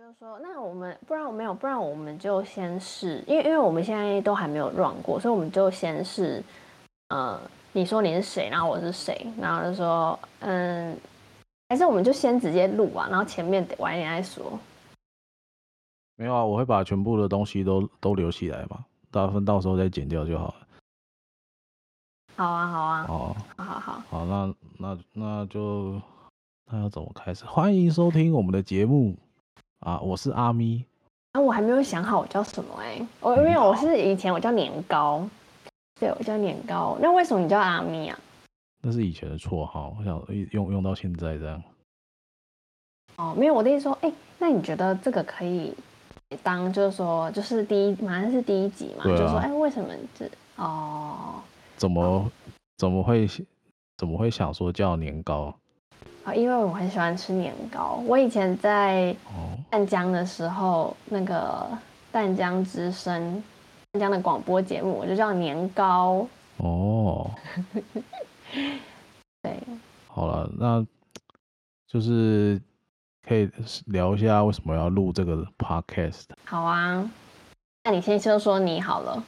就说，那我们不然我没有，不然我们就先试，因为因为我们现在都还没有 run 过，所以我们就先试。呃，你说你是谁，然后我是谁，然后就说，嗯，还是我们就先直接录啊，然后前面晚一点再说。没有啊，我会把全部的东西都都留起来嘛，大部分到时候再剪掉就好了。好啊，好啊，哦，好好好，好，那那那就那要怎么开始？欢迎收听我们的节目啊，我是阿咪。啊，我还没有想好我叫什么哎、欸，我因为我是以前我叫年糕，对，我叫年糕。那为什么你叫阿咪啊？那是以前的绰号，我想用用到现在这样。哦，没有，我的意思说，哎、欸，那你觉得这个可以？当就是说，就是第一，马上是第一集嘛，啊、就是说，哎、欸，为什么这哦？怎么怎么会怎么会想说叫年糕？啊，因为我很喜欢吃年糕。我以前在淡江的时候，哦、那个淡江之声、淡江的广播节目，我就叫年糕。哦，对，好了，那就是。可以聊一下为什么要录这个 podcast？好啊，那你先说说你好了。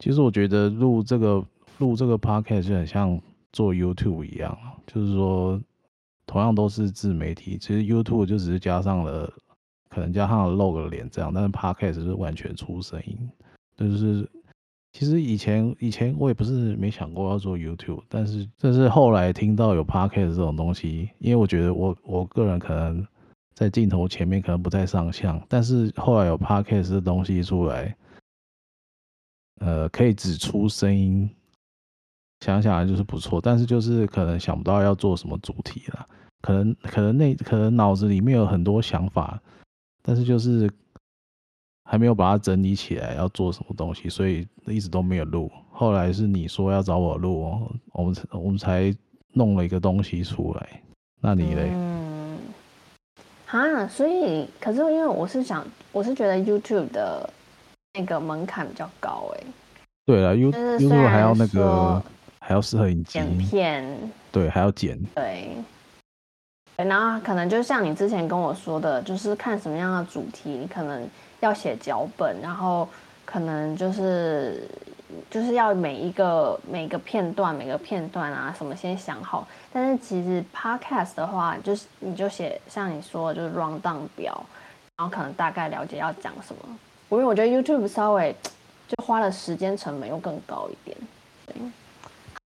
其实我觉得录这个录这个 podcast 就很像做 YouTube 一样，就是说同样都是自媒体，其实 YouTube 就只是加上了可能加上了露个脸这样，但是 podcast 是完全出声音。就是其实以前以前我也不是没想过要做 YouTube，但是但是后来听到有 podcast 这种东西，因为我觉得我我个人可能。在镜头前面可能不太上相，但是后来有 podcast 的东西出来，呃，可以只出声音，想想就是不错，但是就是可能想不到要做什么主题了，可能可能那可能脑子里面有很多想法，但是就是还没有把它整理起来要做什么东西，所以一直都没有录。后来是你说要找我录，我们我们才弄了一个东西出来。那你嘞？嗯啊，所以可是因为我是想，我是觉得 YouTube 的那个门槛比较高哎。对了，YouTube 还要那个还要适合影机剪片，对，还要剪。对。然后可能就像你之前跟我说的，就是看什么样的主题，你可能要写脚本，然后可能就是。就是要每一个每个片段每个片段啊什么先想好，但是其实 podcast 的话，就是你就写像你说的，就是 rundown 表，然后可能大概了解要讲什么。因为我觉得 YouTube 稍微 就花了时间成本又更高一点。对，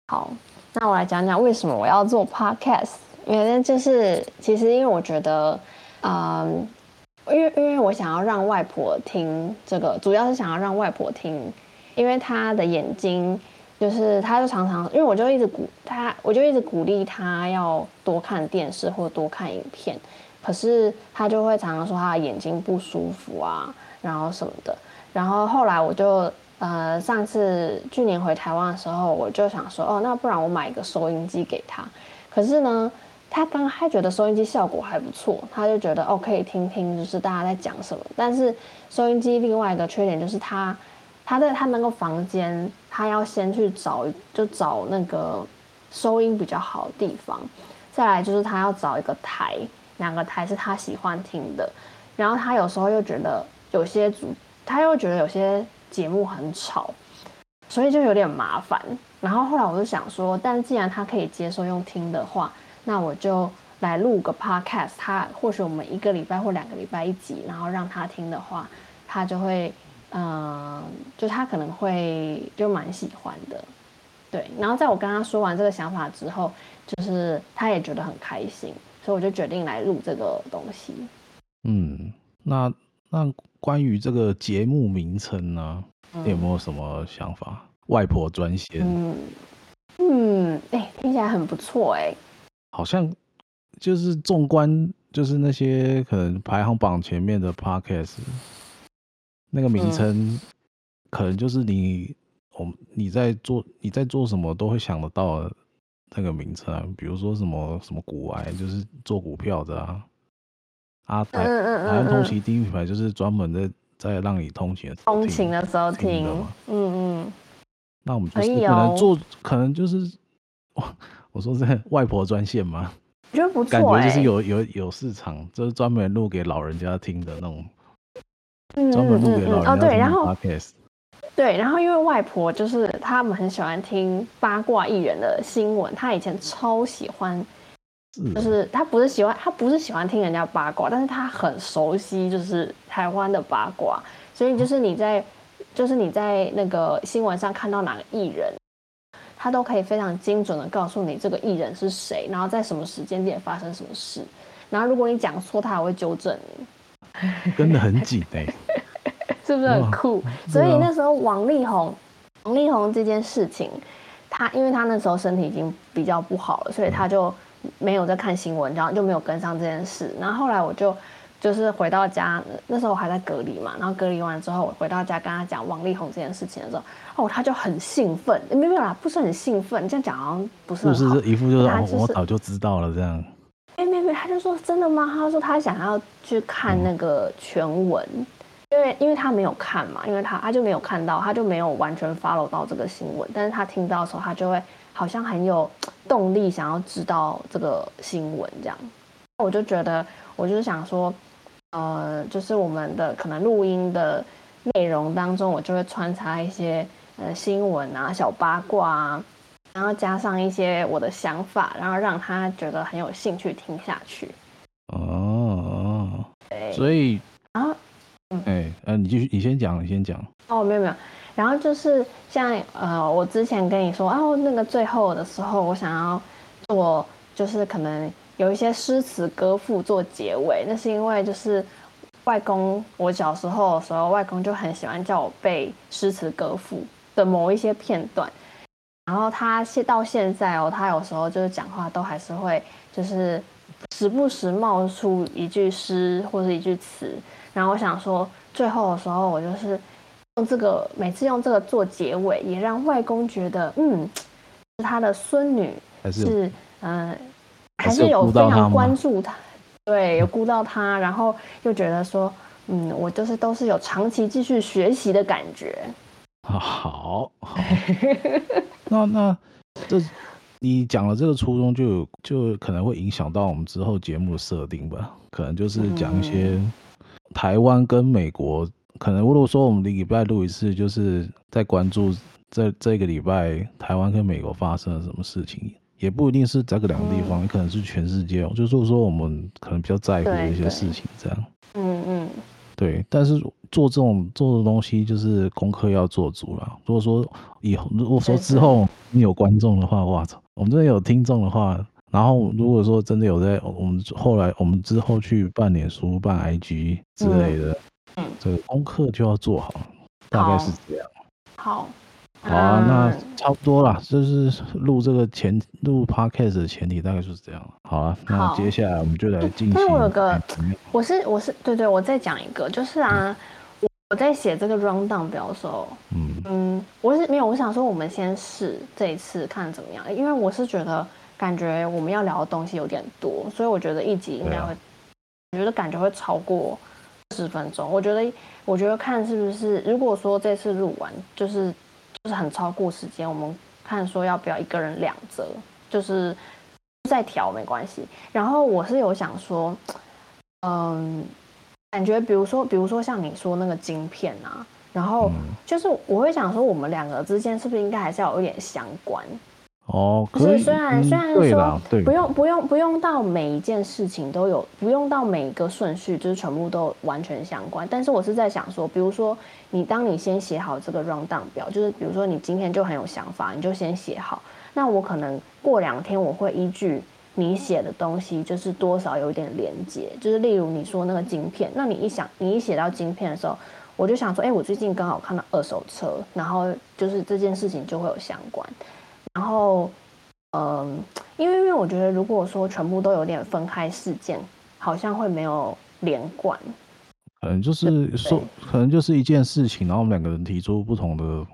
好，那我来讲讲为什么我要做 podcast。因为就是其实因为我觉得，嗯，因为因为我想要让外婆听这个，主要是想要让外婆听。因为他的眼睛，就是他就常常，因为我就一直鼓他，我就一直鼓励他要多看电视或多看影片，可是他就会常常说他的眼睛不舒服啊，然后什么的。然后后来我就呃上次去年回台湾的时候，我就想说哦，那不然我买一个收音机给他。可是呢，他刚还觉得收音机效果还不错，他就觉得哦可以听听就是大家在讲什么。但是收音机另外一个缺点就是他。他在他那个房间，他要先去找，就找那个收音比较好的地方。再来就是他要找一个台，两个台是他喜欢听的。然后他有时候又觉得有些主，他又觉得有些节目很吵，所以就有点麻烦。然后后来我就想说，但既然他可以接受用听的话，那我就来录个 podcast。他或许我们一个礼拜或两个礼拜一集，然后让他听的话，他就会。嗯，就他可能会就蛮喜欢的，对。然后在我跟他说完这个想法之后，就是他也觉得很开心，所以我就决定来录这个东西。嗯，那那关于这个节目名称呢，嗯、你有没有什么想法？外婆专线。嗯嗯，哎、欸，听起来很不错哎、欸。好像就是纵观，就是那些可能排行榜前面的 podcast。那个名称，可能就是你，我、嗯、你在做你在做什么都会想得到的那个名称啊，比如说什么什么股癌，就是做股票的啊，啊台台湾通勤第一品牌就是专门在在让你通勤通勤的时候听，嗯嗯，那我们就是可能做，可能就是，我说这外婆专线吗？我觉得不错、欸，感觉就是有有有市场，就是专门录给老人家听的那种，专门录给老人家听的 podcast、嗯嗯嗯嗯。哦，对，然后对，然后因为外婆就是他们很喜欢听八卦艺人的新闻，他以前超喜欢，就是他不是喜欢他不是喜欢听人家八卦，但是他很熟悉就是台湾的八卦，所以就是你在、嗯、就是你在那个新闻上看到哪个艺人。他都可以非常精准的告诉你这个艺人是谁，然后在什么时间点发生什么事，然后如果你讲错，他还会纠正你，真的很紧哎，是不是很酷？所以那时候王力宏，王力宏这件事情，他因为他那时候身体已经比较不好了，所以他就没有在看新闻，然后就没有跟上这件事。然后后来我就。就是回到家，那时候我还在隔离嘛，然后隔离完之后，我回到家跟他讲王力宏这件事情的时候，哦，他就很兴奋，没有啦，不是很兴奋，你这样讲好像不是很好，是不是一副就是，就是哦，我早就知道了这样。哎，没没，他就说真的吗？他说他想要去看那个全文，嗯、因为因为他没有看嘛，因为他他就没有看到，他就没有完全 follow 到这个新闻，但是他听到的时候，他就会好像很有动力想要知道这个新闻这样。我就觉得，我就是想说。呃，就是我们的可能录音的内容当中，我就会穿插一些呃新闻啊、小八卦啊，然后加上一些我的想法，然后让他觉得很有兴趣听下去。哦，对，所以然后，嗯，哎，呃，你继续，你先讲，你先讲。哦，没有没有，然后就是像呃，我之前跟你说，哦，那个最后的时候，我想要做，就是可能。有一些诗词歌赋做结尾，那是因为就是外公，我小时候的时候，外公就很喜欢叫我背诗词歌赋的某一些片段，然后他现到现在哦，他有时候就是讲话都还是会就是时不时冒出一句诗或是一句词，然后我想说最后的时候我就是用这个每次用这个做结尾，也让外公觉得嗯，是他的孙女是嗯。呃还是有非常关注他，对，有顾到他，然后又觉得说，嗯，我就是都是有长期继续学习的感觉。好，好，那那这你讲了这个初衷，就有就可能会影响到我们之后节目的设定吧？可能就是讲一些台湾跟美国，嗯、可能如果说我们礼拜录一次，就是在关注这这个礼拜台湾跟美国发生了什么事情。也不一定是这个两个地方，可能是全世界哦。就是说，我们可能比较在乎的一些事情，这样。嗯嗯。对，但是做这种做的东西，就是功课要做足了。如果说以后，如果说之后你有观众的话，哇操，我们真的有听众的话，然后如果说真的有在我们后来我们之后去办脸书、办 IG 之类的，这个功课就要做好，大概是这样。好。好啊，那差不多啦，就是录这个前录 podcast 的前提大概就是这样。好啊，那接下来我们就来进行。但我有个，我是我是对对，我再讲一个，就是啊，我我在写这个 rundown 表的时候，嗯嗯，我是没有，我想说我们先试这一次看怎么样，因为我是觉得感觉我们要聊的东西有点多，所以我觉得一集应该会，我觉得感觉会超过十分钟。我觉得我觉得看是不是，如果说这次录完就是。就是很超过时间，我们看说要不要一个人两折，就是再调没关系。然后我是有想说，嗯，感觉比如说，比如说像你说那个晶片啊，然后就是我会想说，我们两个之间是不是应该还是要有一点相关？哦，可是虽然虽然说不用不用不用到每一件事情都有，不用到每一个顺序就是全部都完全相关，但是我是在想说，比如说你当你先写好这个 rundown 表，就是比如说你今天就很有想法，你就先写好，那我可能过两天我会依据你写的东西，就是多少有点连接，就是例如你说那个晶片，那你一想你一写到晶片的时候，我就想说，哎，我最近刚好看到二手车，然后就是这件事情就会有相关。然后，嗯，因为因为我觉得，如果说全部都有点分开事件，好像会没有连贯。可能就是说，可能就是一件事情，然后我们两个人提出不同的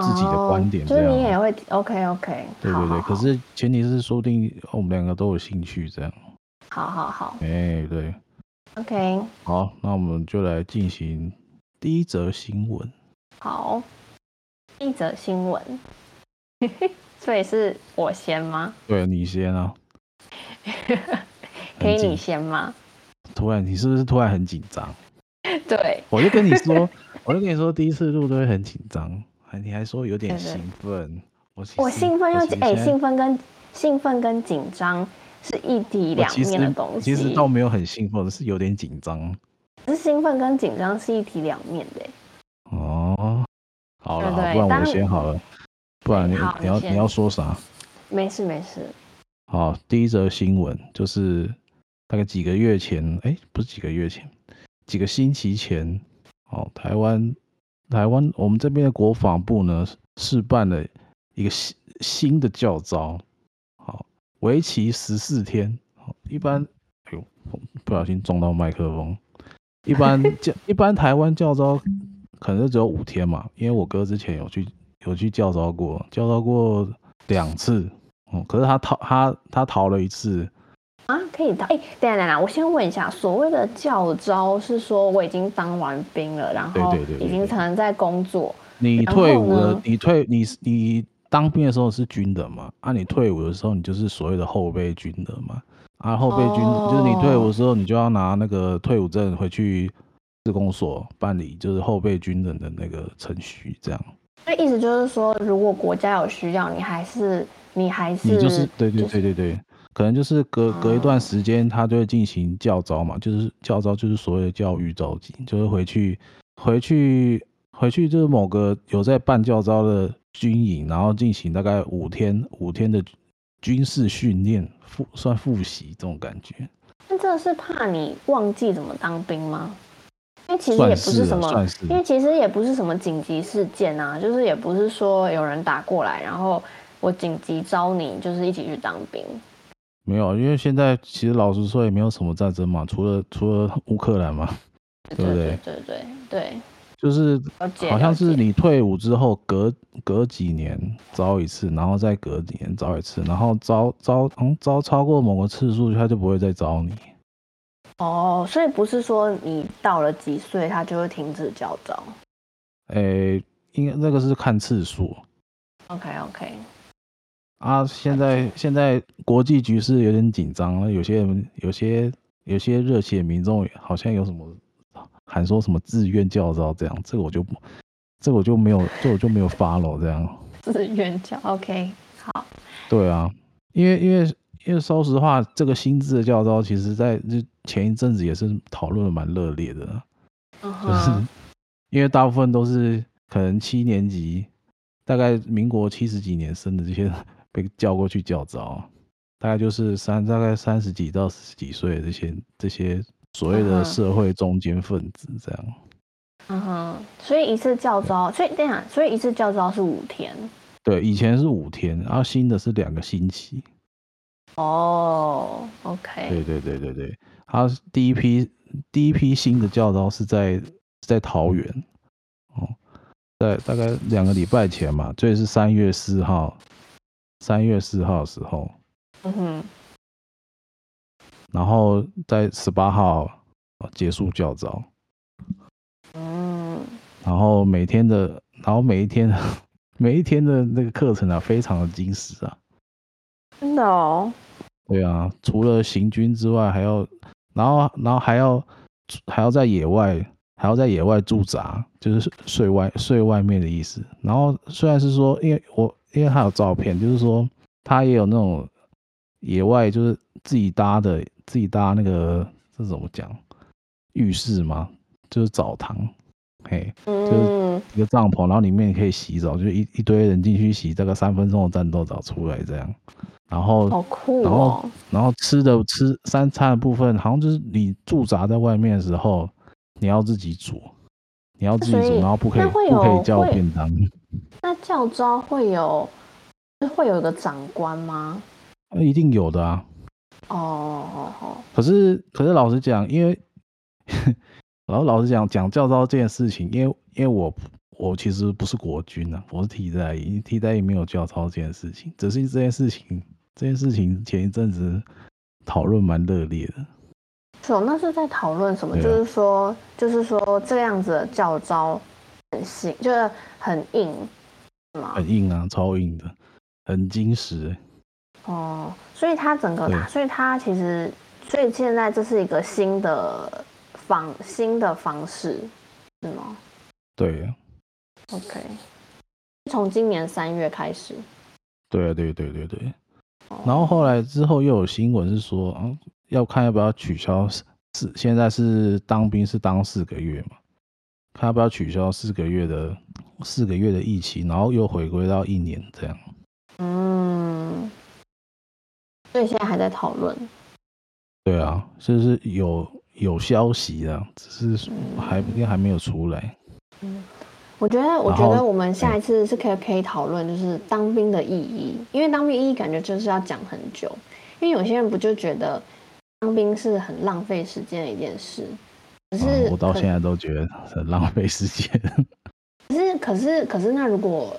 自己的观点，就是你也会 OK OK。对对对，可是前提是说不定我们两个都有兴趣这样。好好好。哎，对。OK。好，那我们就来进行第一则新闻。好，第一则新闻。所以是我先吗？对，你先啊。可以你先吗？突然，你是不是突然很紧张？对，我就跟你说，我就跟你说，第一次录都会很紧张，你还说有点兴奋。我我兴奋又哎，兴奋跟兴奋跟紧张是一体两面的东西。其实，其实倒没有很兴奋，是有点紧张。是兴奋跟紧张是一体两面的。哦，好了，不然我先好了，不然你你要你要说啥？没事没事。好，第一则新闻就是大概几个月前，哎，不是几个月前，几个星期前，哦，台湾台湾我们这边的国防部呢试办了。一个新新的教招，好，为期十四天。好，一般，哎呦，不小心撞到麦克风。一般教，一般台湾教招可能就只有五天嘛，因为我哥之前有去有去教招过，教招过两次。哦，可是他逃他他逃了一次。啊，可以逃？哎，等下等下，我先问一下，所谓的教招是说我已经当完兵了，然后已经可能在工作。你退伍了，你退你你。当兵的时候是军人嘛？啊，你退伍的时候你就是所谓的后备军人嘛？啊，后备军、oh. 就是你退伍的时候，你就要拿那个退伍证回去自公所办理，就是后备军人的那个程序，这样。那意思就是说，如果国家有需要，你还是你还是你就是对对对对对，可能就是隔隔一段时间，他就会进行教招嘛，就是教招就是所谓的教育召集，就是回去回去回去就是某个有在办教招的。军营，然后进行大概五天五天的军事训练，复算复习这种感觉。那这是怕你忘记怎么当兵吗？因为其实也不是什么，因为其实也不是什么紧急事件啊，就是也不是说有人打过来，然后我紧急招你，就是一起去当兵。没有，因为现在其实老实说也没有什么战争嘛，除了除了乌克兰嘛，对不对？对对对对。就是好像是你退伍之后隔隔几年招一次，然后再隔几年招一次，然后招招嗯招超过某个次数，他就不会再招你。哦，所以不是说你到了几岁他就会停止教招？诶、欸，应该那个是看次数。OK OK。啊，现在现在国际局势有点紧张，有些人有些有些热血民众好像有什么。喊说什么自愿教招这样，这个我就，这个我就没有，这个我就没有 follow 这样。自愿教，OK，好。对啊，因为因为因为说实话，这个新制的教招，其实在就前一阵子也是讨论的蛮热烈的。Uh. 就是因为大部分都是可能七年级，大概民国七十几年生的这些被叫过去教招，大概就是三大概三十几到四十几岁的这些这些。所谓的社会中间分子这样，嗯哼，所以一次教招，所以这样，所以一次教招是五天，对，以前是五天，然后新的是两个星期。哦，OK，对对对对对，他第一批第一批新的教招是在在桃园，哦，在大概两个礼拜前嘛，所以是三月四号，三月四号的时候，嗯哼。然后在十八号结束教招，嗯，然后每天的，然后每一天，每一天的那个课程啊，非常的精实啊，真的哦，对啊，除了行军之外，还要，然后，然后还要，还要在野外，还要在野外驻扎，就是睡外睡外面的意思。然后虽然是说，因为我因为他有照片，就是说他也有那种野外，就是自己搭的。自己搭那个这怎么讲？浴室吗？就是澡堂，嘿，就是一个帐篷，然后里面可以洗澡，就一一堆人进去洗，这个三分钟的战斗澡出来这样。然后，好酷哦。然后，然后吃的吃三餐的部分，好像就是你驻扎在外面的时候，你要自己煮，你要自己煮，然后不可以不可以叫便当。那教招会有会有一个长官吗？那一定有的啊。哦哦哦！可是可是老实讲，因为然后老实讲讲教招这件事情，因为因为我我其实不是国军啊，我是替代役，替代役没有教招这件事情。只是这件事情这件事情前一阵子讨论蛮热烈的。是哦，那是在讨论什么？啊、就是说就是说这样子的教招很硬，就是很硬？很硬啊，超硬的，很精实。哦，所以它整个，对所以它其实，所以现在这是一个新的方新的方式，是吗？对，OK，从今年三月开始。对啊，对对对对。然后后来之后又有新闻是说，嗯，要看要不要取消四，现在是当兵是当四个月嘛，看要不要取消四个月的四个月的疫期，然后又回归到一年这样。嗯。所以现在还在讨论。对啊，就是有有消息啊，只是还应该还没有出来。嗯，我觉得我觉得我们下一次是可以可以讨论，就是当兵的意义，因为当兵意义感觉就是要讲很久，因为有些人不就觉得当兵是很浪费时间的一件事，可是、嗯、我到现在都觉得很浪费时间。可是可是可是那如果。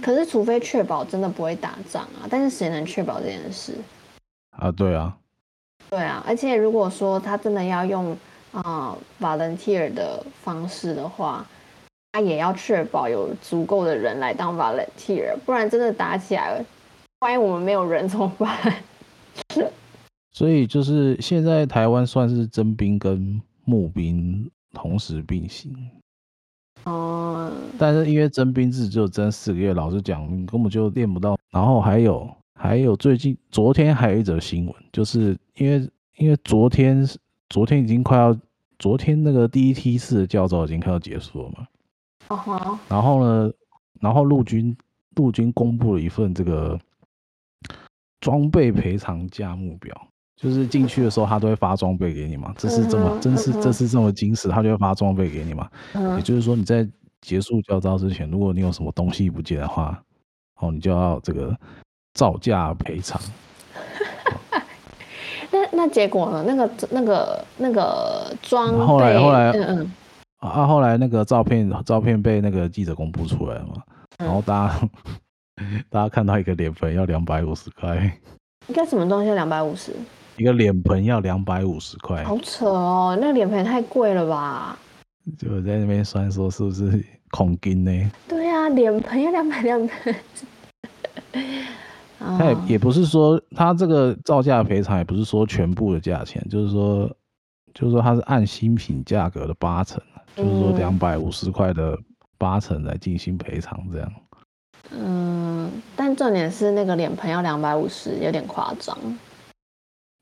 可是，除非确保真的不会打仗啊，但是谁能确保这件事？啊，对啊，对啊，而且如果说他真的要用啊、呃、volunteer 的方式的话，他也要确保有足够的人来当 volunteer，不然真的打起来了，万一我们没有人怎么办？所以就是现在台湾算是征兵跟募兵同时并行。哦，但是因为征兵制只有征四个月，老实讲，你根本就练不到。然后还有还有最近昨天还有一则新闻，就是因为因为昨天昨天已经快要昨天那个第一梯次的教招已经快要结束了嘛。哦吼。然后呢，然后陆军陆军公布了一份这个装备赔偿价目表，就是进去的时候他都会发装备给你嘛，这是这么真是这是这么精实，他就会发装备给你嘛。也就是说你在结束教招之前，如果你有什么东西不见的话，哦，你就要这个照价赔偿。那那结果呢？那个那个那个装备，后来后来嗯嗯啊，后来那个照片照片被那个记者公布出来了嘛，然后大家、嗯、大家看到一个脸盆要两百五十块，应该什么东西要两百五十？一个脸盆要两百五十块，好扯哦！那个脸盆太贵了吧？就在那边算说是不是恐金呢？对啊，脸盆要两百两百。他也也不是说他这个造价赔偿，也不是说全部的价钱，就是说就是说他是按新品价格的八成，就是说两百五十块的八成来进行赔偿这样。嗯，但重点是那个脸盆要两百五十，有点夸张。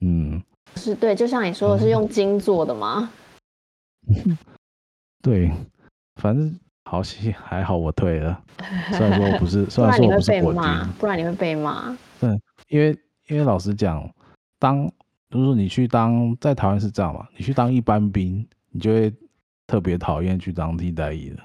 嗯，是对，就像你说的是用金做的吗？嗯、对，反正 好戏还好，我退了。虽然说我不是，虽然说我不是国军，不然你会被骂。对，因为因为老实讲，当就是说你去当在台湾是这样嘛，你去当一般兵，你就会特别讨厌去当替代役的。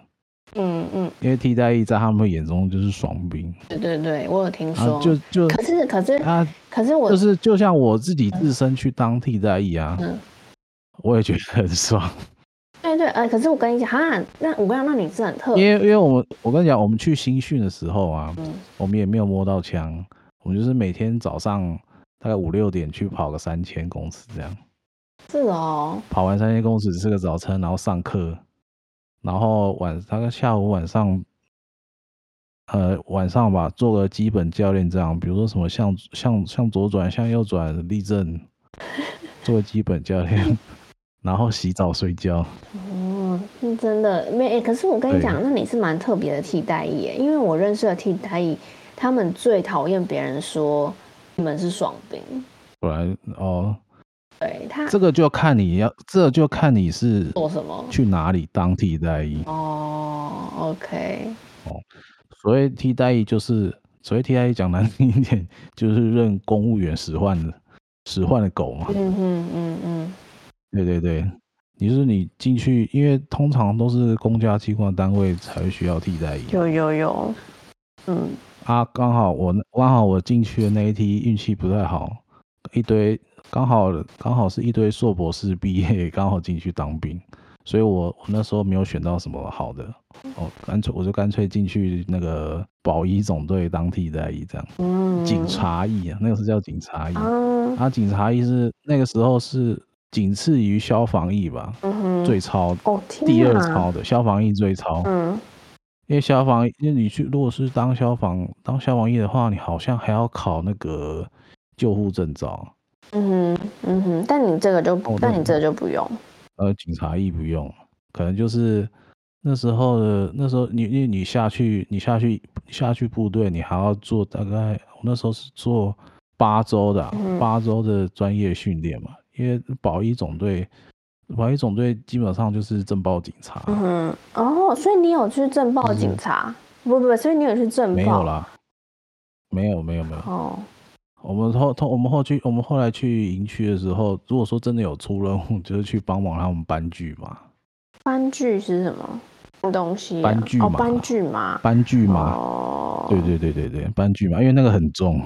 嗯嗯，因为替代役在他们眼中就是爽兵。对对对，我有听说。啊、就就可是可是啊，可是我就是就像我自己自身去当替代役啊，嗯，我也觉得很爽。对对，呃，可是我跟你讲，哈，那我跟你讲，那你是很特别。因为因为我们我跟你讲，我们去新训的时候啊，嗯，我们也没有摸到枪，我们就是每天早上大概五六点去跑个三千公尺这样。是哦。跑完三千公尺吃个早餐，然后上课。然后晚大概下午晚上，呃晚上吧，做个基本教练这样，比如说什么向向向左转、向右转、立正，做个基本教练，然后洗澡睡觉。哦，那真的没、欸？可是我跟你讲，那你是蛮特别的替代役耶，因为我认识的替代役，他们最讨厌别人说你们是爽兵。不然哦。对他，这个就看你要，这個、就看你是做什么，去哪里当替代役。哦，OK。哦，所谓替代役就是，所谓替代役讲难听一点，就是任公务员使唤的，使唤的狗嘛。嗯嗯嗯嗯。对对对，你是你进去，因为通常都是公家机关单位才会需要替代役。有有有。嗯。啊，刚好我刚好我进去的那一梯运气不太好，一堆。刚好刚好是一堆硕博士毕业，刚好进去当兵，所以我我那时候没有选到什么好的，哦，干脆我就干脆进去那个保一总队当替代役这样，嗯，警察役啊，那个是叫警察役，嗯，啊，警察役是那个时候是仅次于消防役吧，最超，哦，第二超的消防役最超，嗯，因为消防，因为你去如果是当消防当消防役的话，你好像还要考那个救护证照。嗯哼，嗯哼，但你这个就，哦、但你这个就不用。呃，警察役不用，可能就是那时候的那时候你，你因为你下去，你下去下去部队，你还要做大概我那时候是做八周的、啊嗯、八周的专业训练嘛，因为保一总队。保一总队基本上就是政报警察。嗯，哦，所以你有去政报警察？不不不，所以你有去政报？没有啦，没有没有没有。哦，我们后后我们后去我们后来去营区的时候，如果说真的有出任务，就是去帮忙他们搬具嘛。搬具是什么东西、啊？搬具嘛？哦、搬具嘛？搬剧嘛？哦，对对对对对，搬具嘛，因为那个很重。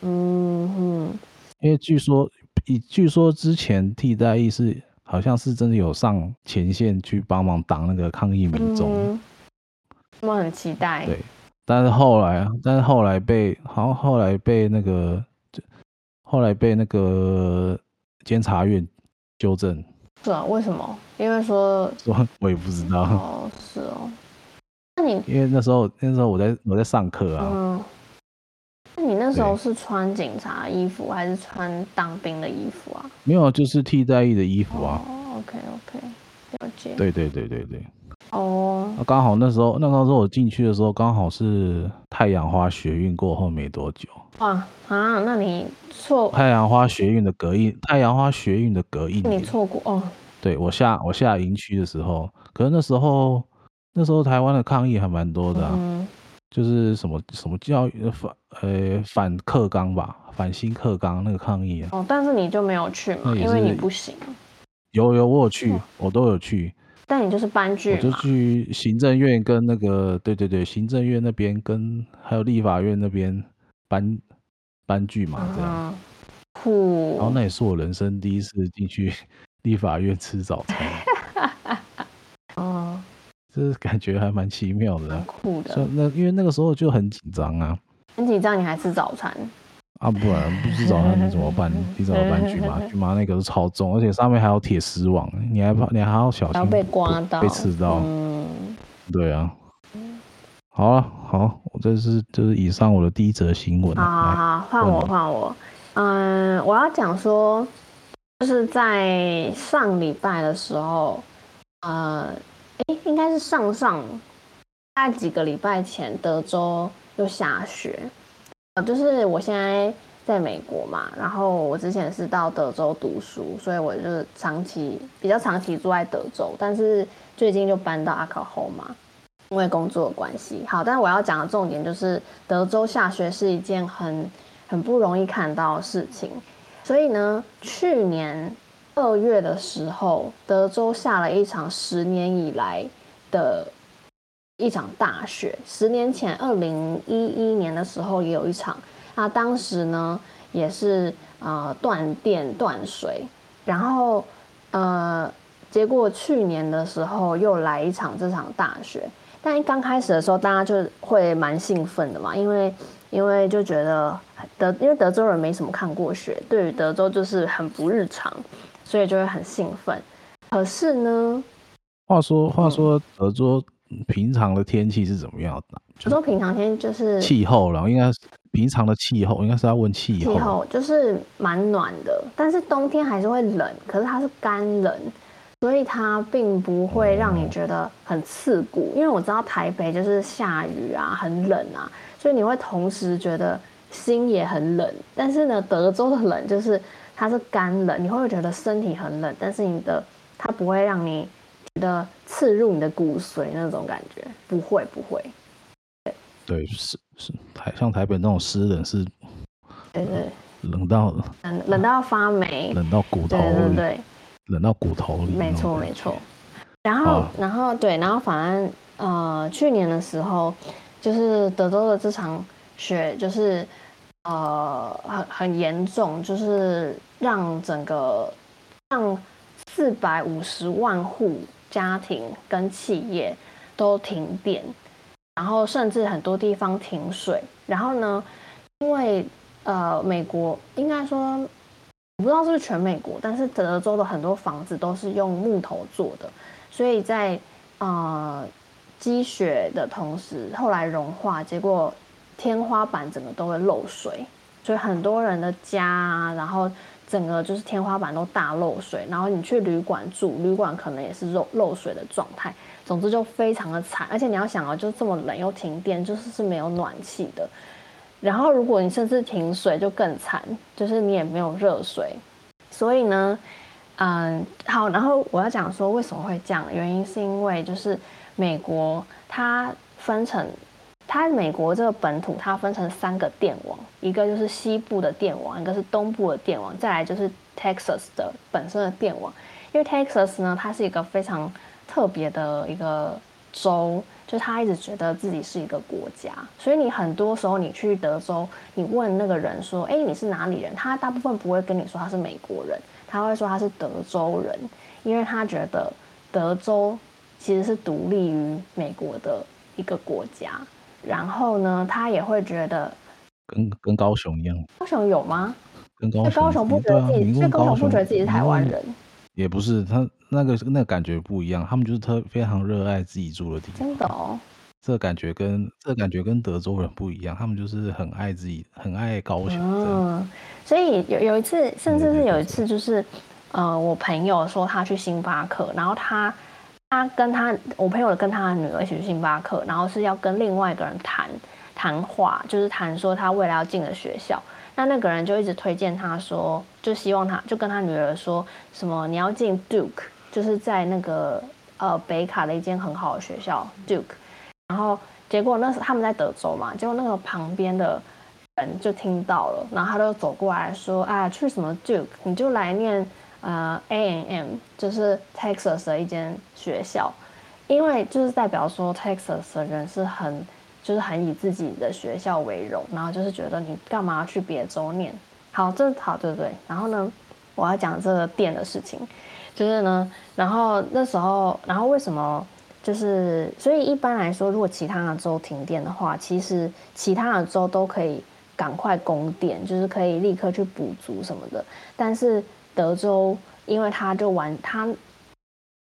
嗯哼，因为据说以据说之前替代役是。好像是真的有上前线去帮忙挡那个抗议民众，嗯，我很期待。对，但是后来，但是后来被好像后来被那个，后来被那个监察院纠正。是啊，为什么？因为说，说我也不知道。哦，是哦。那你因为那时候那时候我在我在上课啊。嗯。那时候是穿警察衣服还是穿当兵的衣服啊？没有，就是替代役的衣服啊。哦，OK OK，了解。对对对对对。哦。那刚好那时候，那个时候我进去的时候，刚好是太阳花学运过后没多久。哇啊，那你错。太阳花学运的隔一，太阳花学运的隔一年。你错过哦。对，我下我下营区的时候，可是那时候那时候台湾的抗议还蛮多的啊。嗯。就是什么什么教育反呃反课纲吧，反新课纲那个抗议啊。哦，但是你就没有去嘛，因为你不行。有有我有去，哦，我都有去。但你就是搬剧。我就去行政院跟那个对对对，行政院那边跟还有立法院那边搬搬剧嘛，这样。酷。然后那也是我人生第一次进去 立法院吃早餐。哦。这感觉还蛮奇妙的，很酷的。那因为那个时候就很紧张啊，很紧张，你还吃早餐啊？不然不吃早餐你怎么办？你怎么办？巨麻巨麻那个是超重，而且上面还有铁丝网，你还怕你还要小心，要被刮到、被刺到。嗯，对啊。好了，好，我这是就是以上我的第一则新闻。好好好，换我换我。嗯，我要讲说，就是在上礼拜的时候，呃。哎，应该是上上大几个礼拜前，德州又下雪。呃，就是我现在在美国嘛，然后我之前是到德州读书，所以我就是长期比较长期住在德州，但是最近就搬到阿卡霍嘛，因为工作的关系。好，但我要讲的重点就是，德州下雪是一件很很不容易看到的事情，所以呢，去年。二月的时候，德州下了一场十年以来的一场大雪。十年前，二零一一年的时候也有一场。那当时呢，也是呃断电断水。然后呃，结果去年的时候又来一场这场大雪。但刚开始的时候，大家就会蛮兴奋的嘛，因为因为就觉得德因为德州人没什么看过雪，对于德州就是很不日常。所以就会很兴奋，可是呢，话说话说，德州平常的天气是怎么样的？德州平常天就是气候，然后应该是平常的气候，应该是要问气候。气候就是蛮暖的，但是冬天还是会冷，可是它是干冷，所以它并不会让你觉得很刺骨。因为我知道台北就是下雨啊，很冷啊，所以你会同时觉得心也很冷。但是呢，德州的冷就是。它是干冷，你会觉得身体很冷，但是你的它不会让你觉得刺入你的骨髓那种感觉，不会不会。对对是是台像台北那种湿冷是，对对，冷到冷冷到发霉，冷到骨头，对对对，冷到骨头里，没错没错。然后、啊、然后对，然后反正呃去年的时候，就是德州的这场雪就是。呃，很很严重，就是让整个让四百五十万户家庭跟企业都停电，然后甚至很多地方停水。然后呢，因为呃，美国应该说，我不知道是不是全美国，但是德州的很多房子都是用木头做的，所以在呃积雪的同时，后来融化，结果天花板整个都会漏水，所以很多人的家啊，然后整个就是天花板都大漏水，然后你去旅馆住，旅馆可能也是漏漏水的状态，总之就非常的惨。而且你要想啊，就这么冷又停电，就是是没有暖气的。然后如果你甚至停水就更惨，就是你也没有热水。所以呢，嗯，好，然后我要讲说为什么会这样，原因是因为就是。美国它分成，它美国这个本土它分成三个电网，一个就是西部的电网，一个是东部的电网，再来就是 Texas 的本身的电网。因为 Texas 呢，它是一个非常特别的一个州，就是他一直觉得自己是一个国家，所以你很多时候你去德州，你问那个人说，哎，你是哪里人？他大部分不会跟你说他是美国人，他会说他是德州人，因为他觉得德州。其实是独立于美国的一个国家，然后呢，他也会觉得跟跟高雄一样。高雄有吗？跟高雄，高雄不觉得自己，所以高雄不觉得自己是台湾人。也不是，他那个那个感觉不一样，他们就是特非常热爱自己住的地方。真的哦，这感觉跟这感觉跟德州人不一样，他们就是很爱自己，很爱高雄。嗯，所以有有一次，甚至是有一次，就是呃，我朋友说他去星巴克，然后他。他跟他，我朋友跟他的女儿一起去星巴克，然后是要跟另外一个人谈谈话，就是谈说他未来要进的学校。那那个人就一直推荐他说，就希望他就跟他女儿说什么你要进 Duke，就是在那个呃北卡的一间很好的学校 Duke。然后结果那时他们在德州嘛，结果那个旁边的人就听到了，然后他就走过来说啊，去什么 Duke，你就来念。呃 A N M，就是 Texas 的一间学校，因为就是代表说 Texas 的人是很，就是很以自己的学校为荣，然后就是觉得你干嘛去别的州念？好，这好，对不对？然后呢，我要讲这个电的事情，就是呢，然后那时候，然后为什么就是，所以一般来说，如果其他的州停电的话，其实其他的州都可以赶快供电，就是可以立刻去补足什么的，但是。德州，因为他就玩他，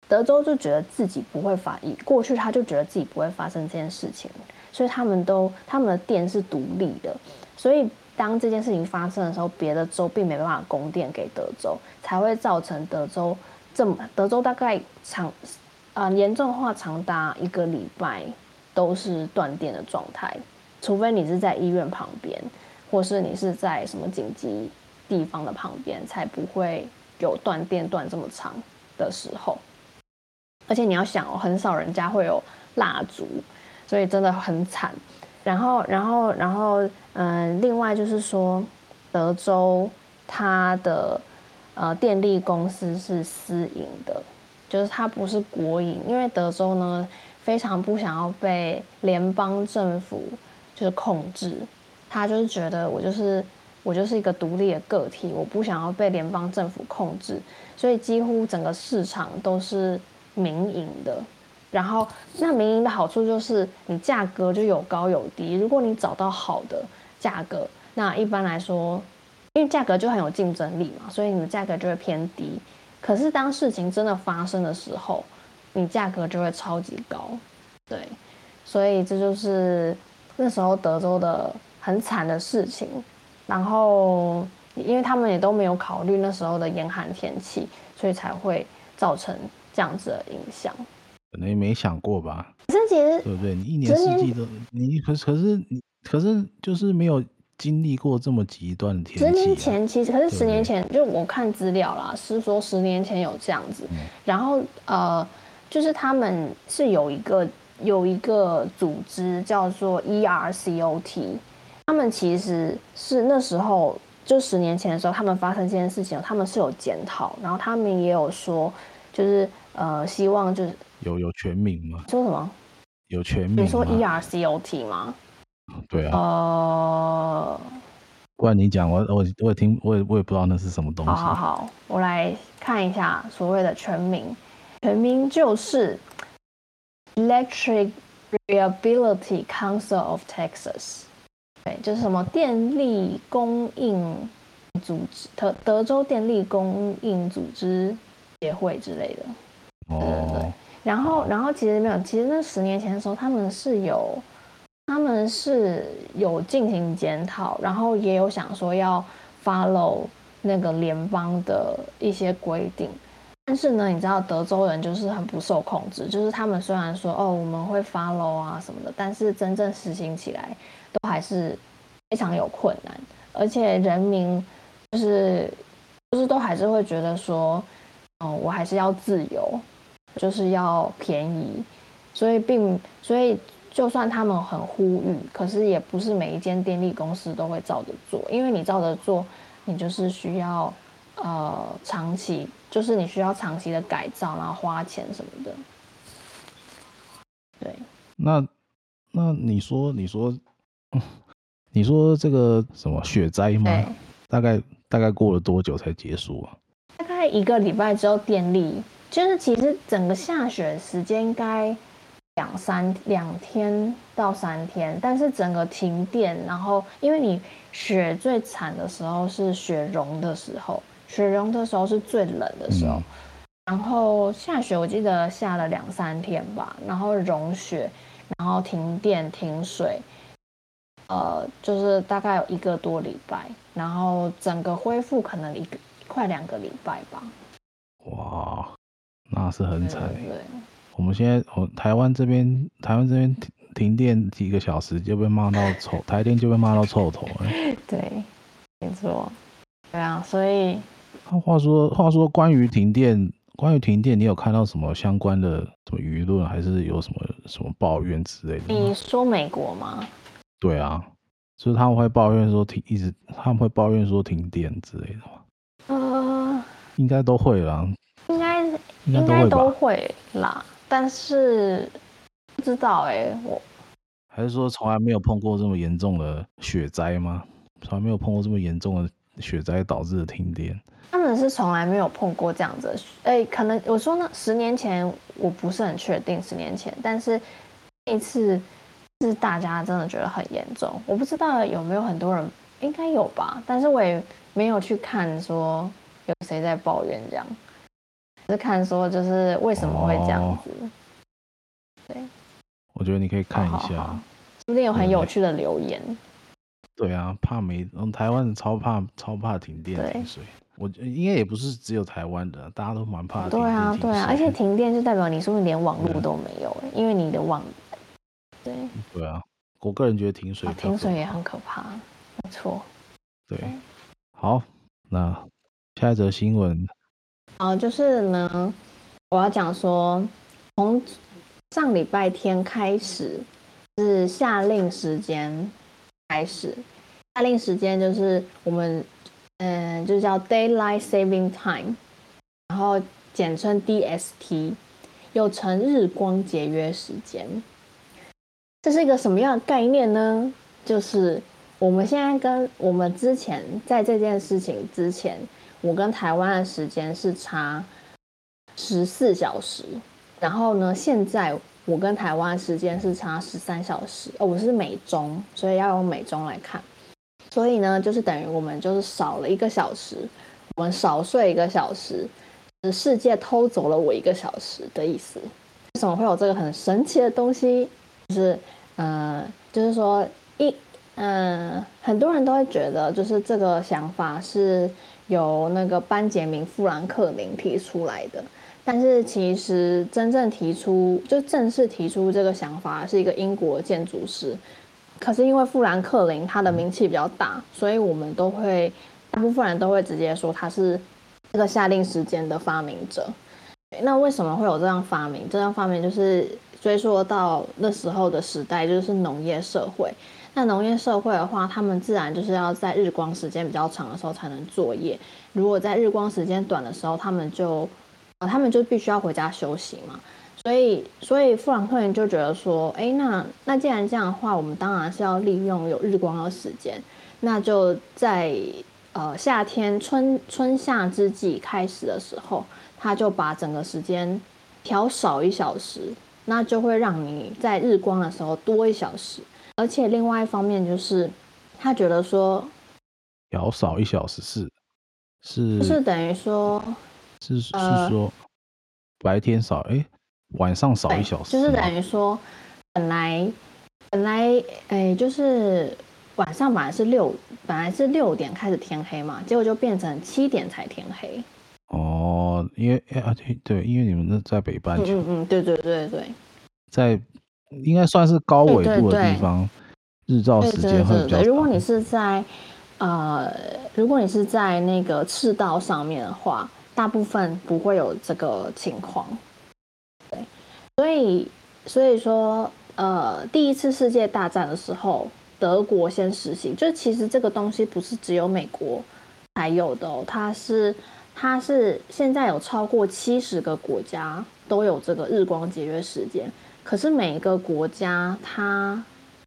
德州就觉得自己不会发，过去他就觉得自己不会发生这件事情，所以他们都他们的电是独立的，所以当这件事情发生的时候，别的州并没办法供电给德州，才会造成德州这么德州大概长啊严重的话长达一个礼拜都是断电的状态，除非你是在医院旁边，或是你是在什么紧急。地方的旁边才不会有断电断这么长的时候，而且你要想哦，很少人家会有蜡烛，所以真的很惨。然后，然后，然后，嗯，另外就是说，德州它的呃电力公司是私营的，就是它不是国营，因为德州呢非常不想要被联邦政府就是控制，他就是觉得我就是。我就是一个独立的个体，我不想要被联邦政府控制，所以几乎整个市场都是民营的。然后，那民营的好处就是你价格就有高有低。如果你找到好的价格，那一般来说，因为价格就很有竞争力嘛，所以你的价格就会偏低。可是当事情真的发生的时候，你价格就会超级高。对，所以这就是那时候德州的很惨的事情。然后，因为他们也都没有考虑那时候的严寒天气，所以才会造成这样子的影响。可能也没想过吧？可是其实对不对？你一年四季都你可是可是你可是就是没有经历过这么极端的天气啊。十年前其实可是十年前，就我看资料啦，是说十年前有这样子。嗯。然后呃，就是他们是有一个有一个组织叫做 ERCOT。他们其实是那时候，就十年前的时候，他们发生这件事情，他们是有检讨，然后他们也有说，就是呃，希望就是有有全名吗？说什么？有全名？你说 E R C O T 吗？对啊。呃，不然你讲，我我我也听，我也我也不知道那是什么东西。好好好，我来看一下所谓的全名，全名就是 Electric Reliability Council of Texas。对，就是什么电力供应组织，德德州电力供应组织协会之类的。哦。对对对。然后，然后其实没有，其实那十年前的时候，他们是有，他们是有进行检讨，然后也有想说要 follow 那个联邦的一些规定。但是呢，你知道德州人就是很不受控制，就是他们虽然说哦我们会 follow 啊什么的，但是真正实行起来都还是非常有困难，而且人民就是就是都还是会觉得说，哦我还是要自由。就是要便宜，所以并所以就算他们很呼吁，可是也不是每一间电力公司都会照着做，因为你照着做，你就是需要呃长期，就是你需要长期的改造，然后花钱什么的。对，那那你说你说 你说这个什么雪灾吗？大概大概过了多久才结束啊？大概一个礼拜之后，电力。就是其实整个下雪时间应该两三两天到三天，但是整个停电，然后因为你雪最惨的时候是雪融的时候，雪融的时候是最冷的时候，然后下雪我记得下了两三天吧，然后融雪，然后停电停水，呃，就是大概有一个多礼拜，然后整个恢复可能一个快两个礼拜吧。哇。那是很惨。对，我们现在，我台湾这边，台湾这边停停电几个小时就被骂到臭，台电就被骂到臭头了。对，没错。对啊，所以。话说，话说，关于停电，关于停电，你有看到什么相关的什么舆论，还是有什么什么抱怨之类的？你说美国吗？对啊，就是他们会抱怨说停，一直他们会抱怨说停电之类的吗？呃，应该都会啦。应该应该都会啦，但是不知道哎、欸，我还是说从来没有碰过这么严重的雪灾吗？从来没有碰过这么严重的雪灾导致的停电？他们是从来没有碰过这样子的，哎、欸，可能我说呢，十年前我不是很确定，十年前，但是那一次是大家真的觉得很严重，我不知道有没有很多人，应该有吧，但是我也没有去看说有谁在抱怨这样。是看说就是为什么会这样子，哦、对，我觉得你可以看一下，说不定有很有趣的留言？对啊，怕没，嗯，台湾人超怕超怕停电停水，我觉得应该也不是只有台湾的，大家都蛮怕停电。对啊，对啊，而且停电就代表你是不是连网络都没有？因为你的网，对，对啊，我个人觉得停水、啊、停水也很可怕，没错。对，好，那下一则新闻。啊，就是呢，我要讲说，从上礼拜天开始是夏令时间开始，夏令时间就是我们嗯，就叫 Daylight Saving Time，然后简称 DST，又称日光节约时间。这是一个什么样的概念呢？就是我们现在跟我们之前在这件事情之前。我跟台湾的时间是差十四小时，然后呢，现在我跟台湾的时间是差十三小时。哦，我是美中，所以要用美中来看。所以呢，就是等于我们就是少了一个小时，我们少睡一个小时，世界偷走了我一个小时的意思。为什么会有这个很神奇的东西？是，呃，就是说一，嗯、呃，很多人都会觉得，就是这个想法是。由那个班杰明·富兰克林提出来的，但是其实真正提出就正式提出这个想法是一个英国建筑师。可是因为富兰克林他的名气比较大，所以我们都会大部分人都会直接说他是这个下令时间的发明者。那为什么会有这样发明？这样发明就是追溯到那时候的时代，就是农业社会。那农业社会的话，他们自然就是要在日光时间比较长的时候才能作业。如果在日光时间短的时候，他们就，啊，他们就必须要回家休息嘛。所以，所以富兰克林就觉得说，哎，那那既然这样的话，我们当然是要利用有日光的时间。那就在呃夏天春春夏之际开始的时候，他就把整个时间调少一小时，那就会让你在日光的时候多一小时。而且另外一方面就是，他觉得说，要少一小时是是，是等于说，是是说，白天少哎、欸，晚上少一小时，就是等于说，本来本来哎，就是晚上本来是六，本来是六点开始天黑嘛，结果就变成七点才天黑。哦，因为啊对对，因为你们在北半球，嗯嗯，对对对对，在应该算是高纬度的地方，日照时间会比较长。对对对对，如果你是在呃，如果你是在那个赤道上面的话，大部分不会有这个情况。对，所以所以说，呃，第一次世界大战的时候，德国先实行，就其实这个东西不是只有美国才有的哦，它是它是现在有超过七十个国家都有这个日光节约时间，可是每一个国家它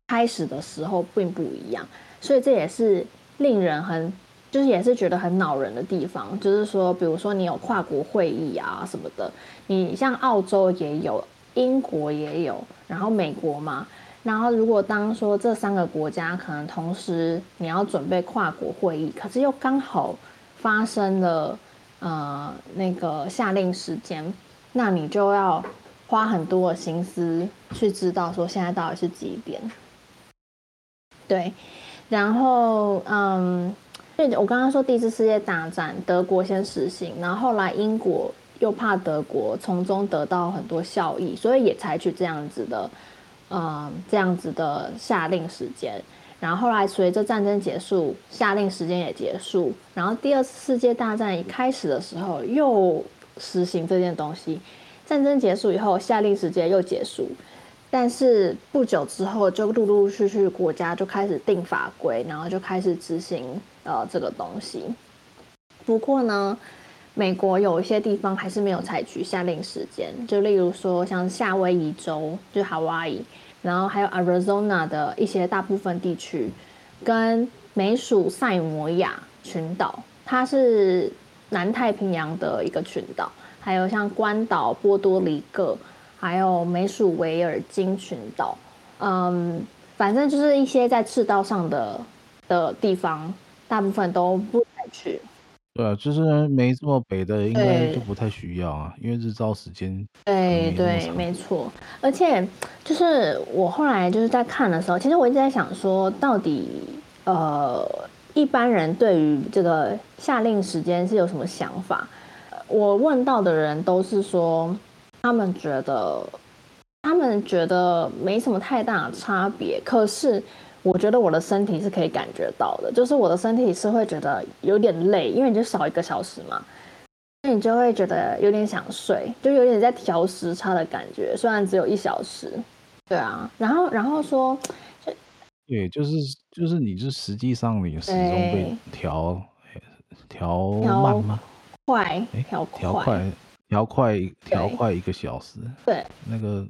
开始的时候并不一样，所以这也是令人很。就是也是觉得很恼人的地方，就是说，比如说你有跨国会议啊什么的，你像澳洲也有，英国也有，然后美国嘛，然后如果当说这三个国家可能同时你要准备跨国会议，可是又刚好发生了呃那个下令时间，那你就要花很多的心思去知道说现在到底是几点，对，然后嗯。对，我刚刚说第一次世界大战，德国先实行，然后后来英国又怕德国从中得到很多效益，所以也采取这样子的，呃，这样子的下令时间。然后后来随着战争结束，下令时间也结束，然后第二次世界大战一开始的时候又实行这件东西，战争结束以后，下令时间又结束。但是不久之后，就陆陆续续国家就开始定法规，然后就开始执行呃这个东西。不过呢，美国有一些地方还是没有采取下令时间，就例如说像夏威夷州，就 Hawaii，然后还有 Arizona 的一些大部分地区，跟美属塞摩亚群岛，它是南太平洋的一个群岛，还有像关岛、波多黎各。还有美属维尔京群岛，嗯，反正就是一些在赤道上的的地方，大部分都不太去。对啊，就是没这么北的，应该就不太需要啊，因为日照时间。对对，没错。而且就是我后来就是在看的时候，其实我一直在想说，到底呃一般人对于这个夏令时间是有什么想法？我问到的人都是说。他们觉得，他们觉得没什么太大的差别。可是，我觉得我的身体是可以感觉到的，就是我的身体是会觉得有点累，因为你就少一个小时嘛，那你就会觉得有点想睡，就有点在调时差的感觉。虽然只有一小时，对啊。然后，然后说，对，就是就是，你是实际上你时钟被调调慢吗？快，调调快。调快调快一个小时，对，那个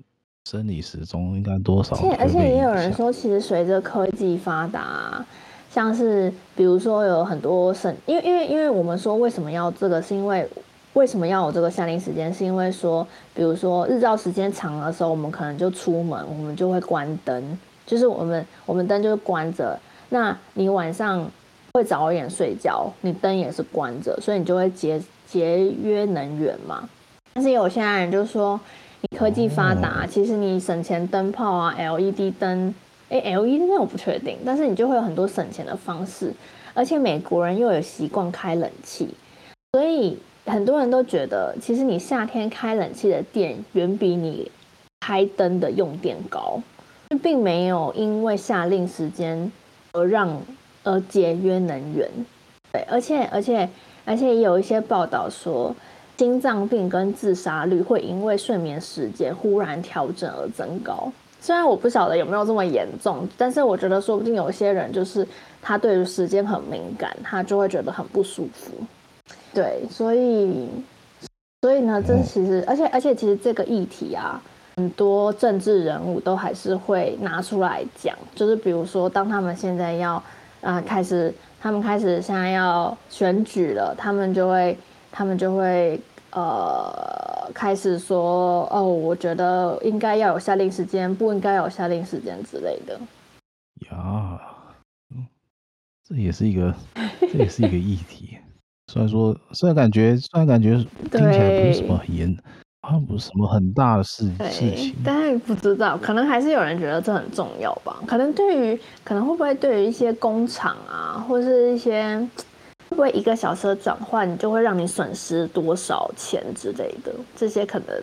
生理时钟应该多少？而且而且也有人说，其实随着科技发达，像是比如说有很多省，因为因为因为我们说为什么要这个，是因为为什么要有这个夏令时间？是因为说，比如说日照时间长的时候，我们可能就出门，我们就会关灯，就是我们我们灯就是关着，那你晚上会早一点睡觉，你灯也是关着，所以你就会节。节约能源嘛，但是有些人就说，你科技发达，其实你省钱灯泡啊，LED 灯，哎，LED 灯我不确定，但是你就会有很多省钱的方式，而且美国人又有习惯开冷气，所以很多人都觉得，其实你夏天开冷气的电远比你开灯的用电高，并没有因为下令时间而让而节约能源，对，而且而且。而且也有一些报道说，心脏病跟自杀率会因为睡眠时间忽然调整而增高。虽然我不晓得有没有这么严重，但是我觉得说不定有些人就是他对于时间很敏感，他就会觉得很不舒服。对，所以所以呢，这其实，而且而且其实这个议题啊，很多政治人物都还是会拿出来讲，就是比如说当他们现在要啊、开始。他们开始现在要选举了，他们就会，他们就会，呃，开始说，哦，我觉得应该要有下令时间，不应该有下令时间之类的。呀，嗯，这也是一个，这也是一个议题。虽然说，虽然感觉，虽然感觉听起来不是什么很严，好像不是什么很大的事事情，但是不知道，可能还是有人觉得这很重要吧？可能对于，可能会不会对于一些工厂啊，或是一些会不会一个小时的转换就会让你损失多少钱之类的？这些可能，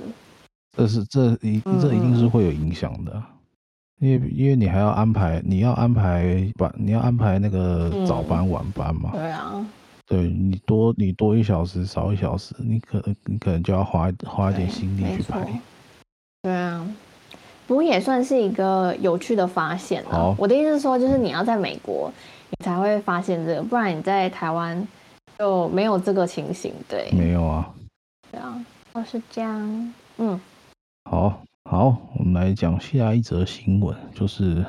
这是这一这一定是会有影响的，嗯、因为因为你还要安排，你要安排班，你要安排那个早班晚班嘛？嗯、对啊。对你多你多一小时少一小时，你可能你可能就要花花一点心力去排。对啊，不过也算是一个有趣的发现了。我的意思是说，就是你要在美国，你才会发现这个，不然你在台湾就没有这个情形。对，没有啊。对啊，哦，是这样。嗯，好，好，我们来讲下一则新闻，就是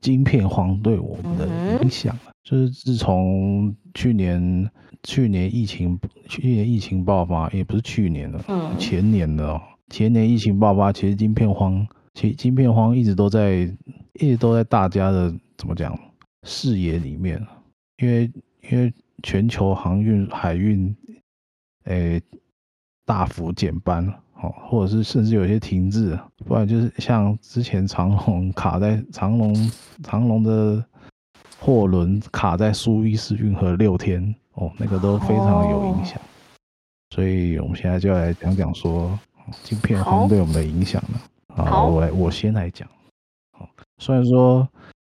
晶片荒对我们的影响。嗯就是自从去年去年疫情去年疫情爆发，也不是去年了，嗯，前年的哦，前年疫情爆发，其实晶片荒，其实晶片荒一直都在一直都在大家的怎么讲视野里面，因为因为全球航运海运，诶，大幅减班，哦，或者是甚至有些停滞，不然就是像之前长龙卡在长龙长龙的。货轮卡在苏伊士运河六天哦，那个都非常有影响，所以我们现在就来讲讲说晶片荒对我们的影响了。好，我来我先来讲。好，虽然说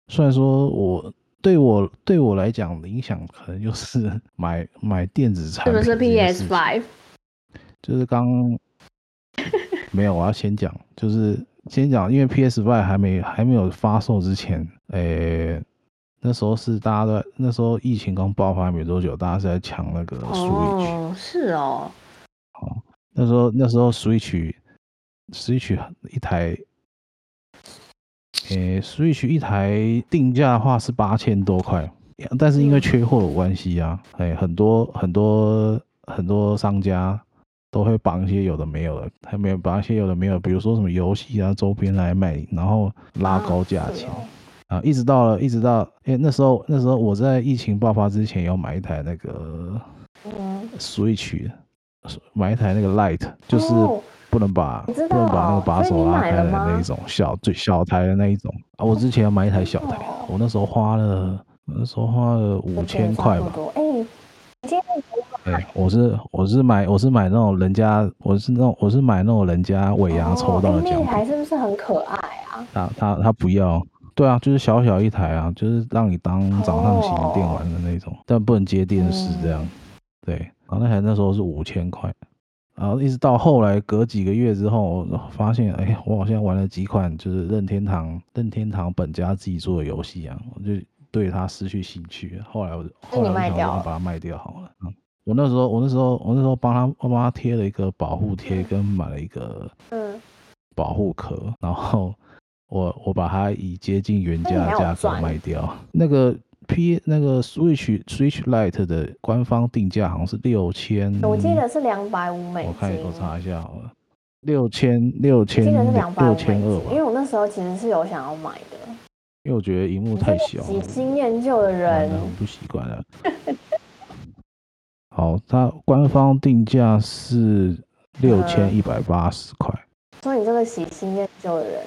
虽然说我对我对我来讲的影响可能就是 买买电子产品，是不是 PS Five？就是刚没有，我要先讲，就是先讲，因为 PS Five 还没还没有发售之前，诶、欸。那时候是大家都在，那时候疫情刚爆发没多久，大家是在抢那个 Switch。哦，是哦。哦，那时候那时候 Switch Switch 一台，诶、欸、Switch 一台定价的话是八千多块，但是因为缺货有关系啊，哎、欸，很多很多很多商家都会绑一些有的没有的，还没有绑一些有的没有，比如说什么游戏啊周边来卖，然后拉高价钱。啊啊，一直到了，一直到，哎、欸，那时候，那时候我在疫情爆发之前要买一台那个 Switch，买一台那个 Light 就是不能把不能把那个把手拉开的那一种小最小台的那一种啊。我之前要买一台小台，我那时候花了，那时候花了五千块吧。哎、欸，我是我是买我是买那种人家我是那种我是买那种人家尾牙抽到的奖品。那台是不是很可爱啊？他他他不要。对啊，就是小小一台啊，就是让你当掌上型电玩的那种，但不能接电视这样。对，然后那台那时候是五千块，然后一直到后来隔几个月之后，发现哎，我好像玩了几款就是任天堂任天堂本家自己做的游戏啊，我就对它失去兴趣。后来我后来我想把它卖掉好了。嗯，我那时候我那时候我那时候帮他我帮他贴了一个保护贴，跟买了一个嗯保护壳，然后。我我把它以接近原价的价格卖掉。那个 P 那个 Switch Switch Lite 的官方定价好像是六千，我记得是两百五美金。我看我查一下好了，六千六千六千二。因为我那时候其实是有想要买的，因为我觉得荧幕太小。喜新厌旧的人，我不习惯了。好，它官方定价是六千一百八十块。说你这个喜新厌旧的人。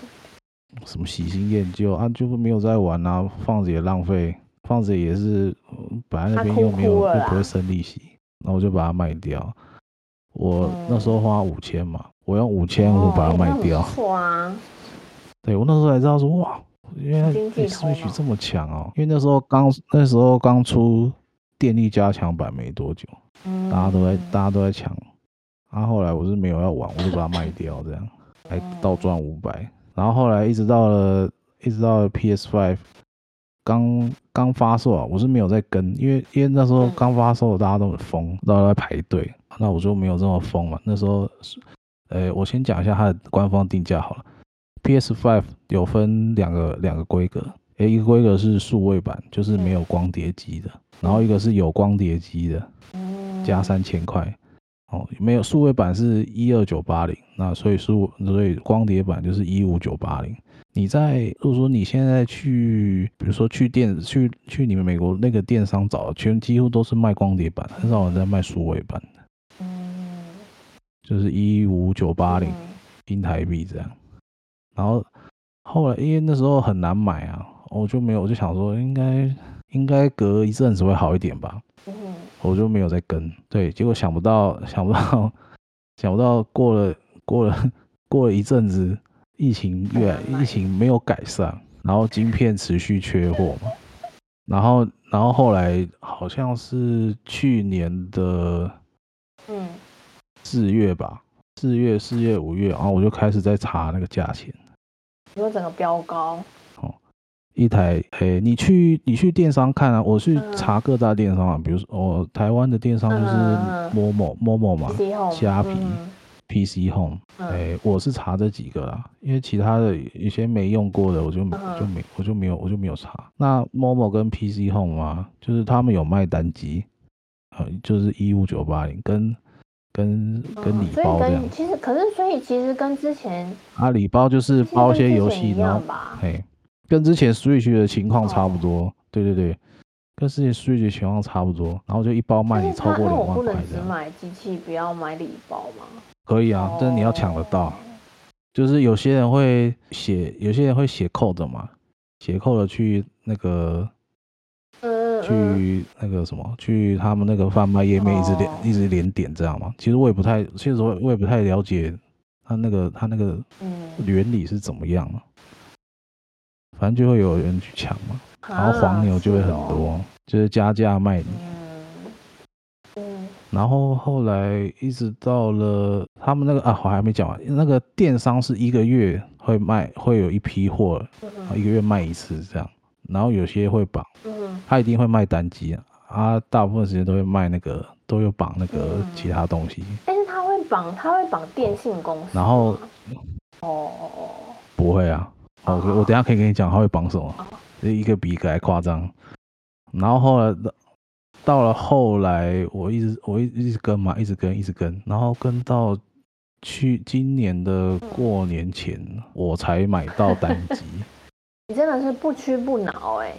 什么喜新厌旧啊，就是没有在玩啊，放着也浪费，放着也是，本来那边又没有，又不会生利息，那我就把它卖掉。我那时候花五千嘛，我用五千五把它卖掉。错啊！对，我那时候才知道说哇，原来 Switch 这么强哦，因为那时候刚那时候刚出电力加强版没多久，大家都在大家都在抢，然后后来我是没有要玩，我就把它卖掉，这样还倒赚五百。然后后来一直到了，一直到了 PS5 刚刚发售啊，我是没有在跟，因为因为那时候刚发售，大家都很疯，大家都在排队，那我就没有这么疯嘛。那时候，呃，我先讲一下它的官方定价好了。PS Five 有分两个两个规格，诶，一个规格是数位版，就是没有光碟机的，然后一个是有光碟机的，加三千块。哦，没有数位版是一二九八零，那所以数所以光碟版就是一五九八零。你在如果说你现在去，比如说去电去去你们美国那个电商找，全几乎都是卖光碟版，很少人在卖数位版的。嗯，就是一五九八零新台币这样。然后后来因为那时候很难买啊，我就没有，我就想说应该应该隔一阵子会好一点吧。我就没有再跟。对，结果想不到想不到 想不到过了过了过了一阵子，疫情越疫情没有改善，然后晶片持续缺货嘛。然后，然后后来好像是去年的，嗯，四月吧，四月、四月、五月，然后我就开始在查那个价钱，因为整个飙高。哦，一台，诶，你去你去电商看啊，我去查各大电商啊，比如说哦，台湾的电商就是 Momo Momo 嘛，虾皮。PC Home，哎、欸，我是查这几个啦，因为其他的有些没用过的，我就就没我就没有我就没有查。那 Momo 跟 PC Home 啊，就是他们有卖单机，呃，就是一五九八零，跟跟跟礼包这样。其实可是所以其实跟之前啊，礼包就是包一些游戏，然后哎，跟之前 Switch 的情况差不多。哦、对对对。跟世界 Switch 情况差不多，然后就一包卖你超过两万块这样。那我不能只买机器，不要买礼包吗？可以啊，但是你要抢得到。Oh. 就是有些人会写，有些人会写 code 嘛，写 code 去那个，呃，去那个什么，去他们那个贩卖页面一直连，oh. 一直连点这样嘛。其实我也不太，其实我我也不太了解他那个他那个原理是怎么样嘛。反正就会有人去抢嘛。然后黄牛就会很多，就是加价卖你。嗯。然后后来一直到了他们那个啊，我还没讲完。那个电商是一个月会卖，会有一批货，一个月卖一次这样。然后有些会绑，他一定会卖单机啊，他大部分时间都会卖那个，都有绑那个其他东西。但是他会绑，他会绑电信公司。然后，哦，不会啊。好，我我等下可以跟你讲他会绑什么。一个比一个还夸张，然后后来到了后来，我一直我一一直跟嘛，一直跟一直跟，然后跟到去今年的过年前，我才买到单机。你真的是不屈不挠哎！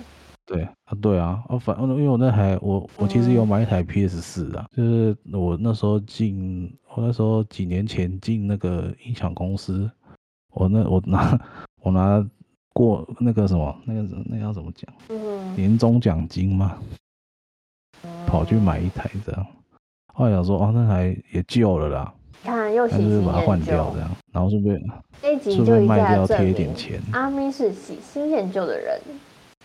对啊，对啊，啊反正因为我那台我我其实有买一台 PS 四啊，就是我那时候进我那时候几年前进那个音响公司，我那我拿我拿。过那个什么，那个那个要怎么讲？嗯，年终奖金嘛，跑去买一台这样。后来想说，哦，那台也旧了啦，看又喜新厌旧，把它换掉这样，然后顺便顺便卖掉贴一点钱。阿咪是喜新厌旧的人，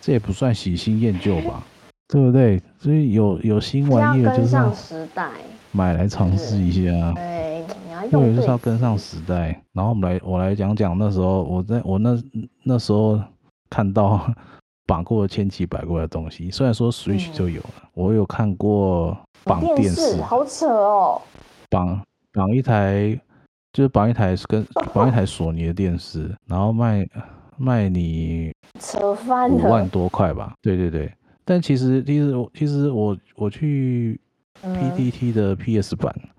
这也不算喜新厌旧吧，对不对？所以有有新玩意儿就是上时代，买来尝试一下。对因为就是要跟上时代，然后我们来我来讲讲那时候我在我那那时候看到绑过千奇百怪的东西。虽然说 Switch 就有了，嗯、我有看过绑电视，好扯哦。绑绑一台就是绑一台跟绑一台索尼的电视，然后卖卖你扯翻五万多块吧？对对对。但其实其实我其实我我去 PDT 的 PS 版。嗯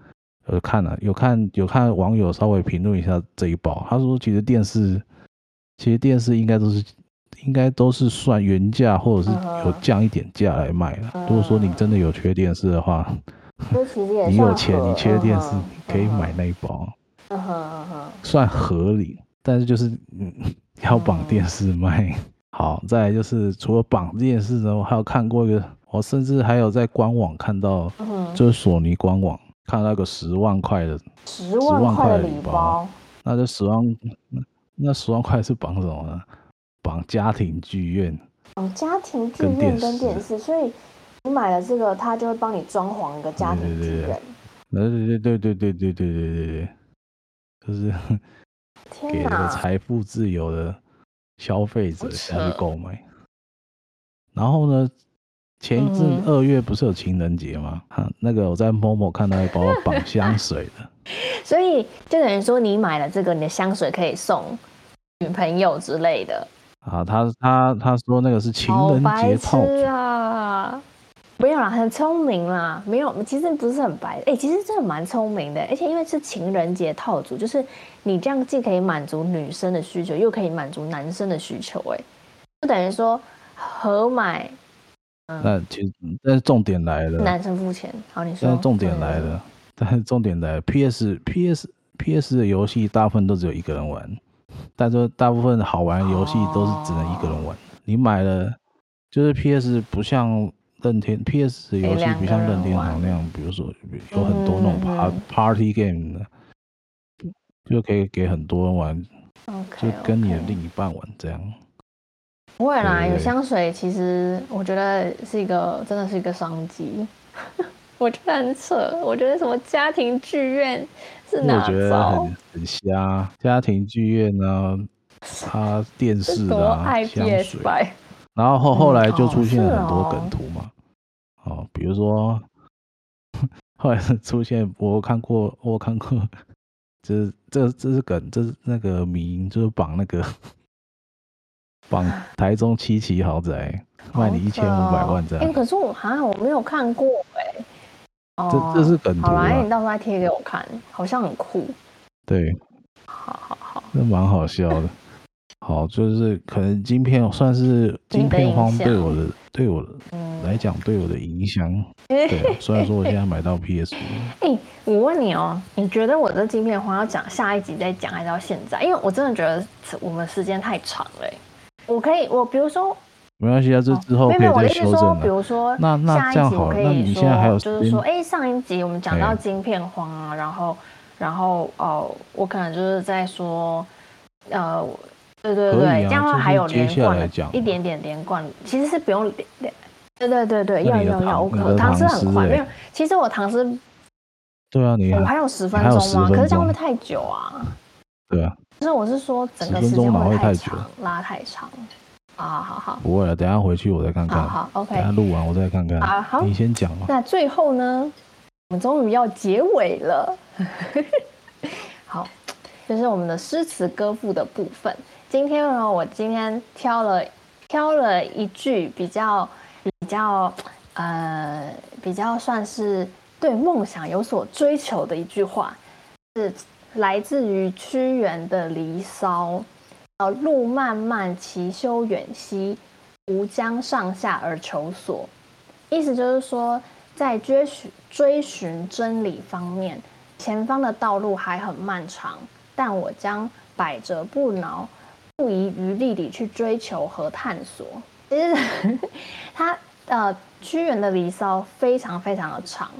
有看了，有看有看网友稍微评论一下这一包，他说其实电视，其实电视应该都是应该都是算原价或者是有降一点价来卖的。如果说你真的有缺电视的话，你有钱你缺电视可以买那一包，算合理。但是就是嗯要绑电视卖。好，再来就是除了绑电视呢，我还有看过一个，我甚至还有在官网看到，就是索尼官网。看那个十万块的十万块的礼包，那这十万那十万块是绑什么呢？绑家庭剧院，绑家庭剧院跟电视，所以你买了这个，他就会帮你装潢一个家庭剧院。对对对对对对对对对对，就是 给那个财富自由的消费者下去购买。然后呢？前一阵二月不是有情人节吗？哈、嗯，那个我在 Momo 看到一包绑香水的，所以就等于说你买了这个，你的香水可以送女朋友之类的。啊，他他他说那个是情人节套组啊，没有啦，很聪明啦，没有，其实不是很白，哎、欸，其实真的蛮聪明的，而且因为是情人节套组，就是你这样既可以满足女生的需求，又可以满足男生的需求，哎，就等于说合买。那其实，但是重点来了，男生付钱。好，你说。但是重点来了，但是重点来了 PS PS PS 的游戏大部分都只有一个人玩，但是大部分好玩的游戏都是只能一个人玩。你买了就是 PS 不像任天 PS 的游戏不像任天堂那样，比如说有很多那种 Party Game 的，就可以给很多人玩，就跟你的另一半玩这样。不会啦，有香水其实我觉得是一个，真的是一个商机。我觉得很扯，我觉得什么家庭剧院是哪？我觉得很很瞎，家庭剧院呢，它电视啊，香水，然后后后来就出现了很多梗图嘛。哦，比如说 后来出现，我看过，我看过，这这这是梗，这是那个名，就是绑那个。绑台中七期豪宅，卖你一千五百万这样。哎、欸，可是我好像我没有看过哎、欸。哦，这这是梗图。好啦，你到时候再贴给我看，好像很酷。对，好好好，那蛮好笑的。好，就是可能晶片算是晶片荒对我的对我的来讲对我的影响。对，虽然说我现在买到 PS 五。哎、欸，我问你哦、喔，你觉得我这晶片荒要讲下一集再讲，还是到现在？因为我真的觉得我们时间太长了、欸。我可以，我比如说，没关系啊，这之后可以再修正、哦、比如说，那那这样好，那你现在还有就是说，哎、欸，上一集我们讲到晶片荒啊，然后，然后哦、呃，我可能就是在说，呃，对对对，啊、这样的话还有连贯，一点点连贯，其实是不用连连，对对对对，要要要，我可唐诗很快，没有，其实我唐诗，对啊，你我还有十分钟吗？可是这样会不会太久啊？对啊。就是我是说，整个时间会太长，拉太长啊！好好，不会了，等下回去我再看看。好，好，OK。等下录完我再看看。啊，好，你先讲嘛。那最后呢，我们终于要结尾了。好，就是我们的诗词歌赋的部分。今天呢，我今天挑了挑了一句比较比较呃比较算是对梦想有所追求的一句话，是。来自于屈原的《离骚》，呃，路漫漫其修远兮，吾将上下而求索。意思就是说，在追寻追寻真理方面，前方的道路还很漫长，但我将百折不挠，不遗余力地去追求和探索。其实，他呃，屈原的《离骚》非常非常的长，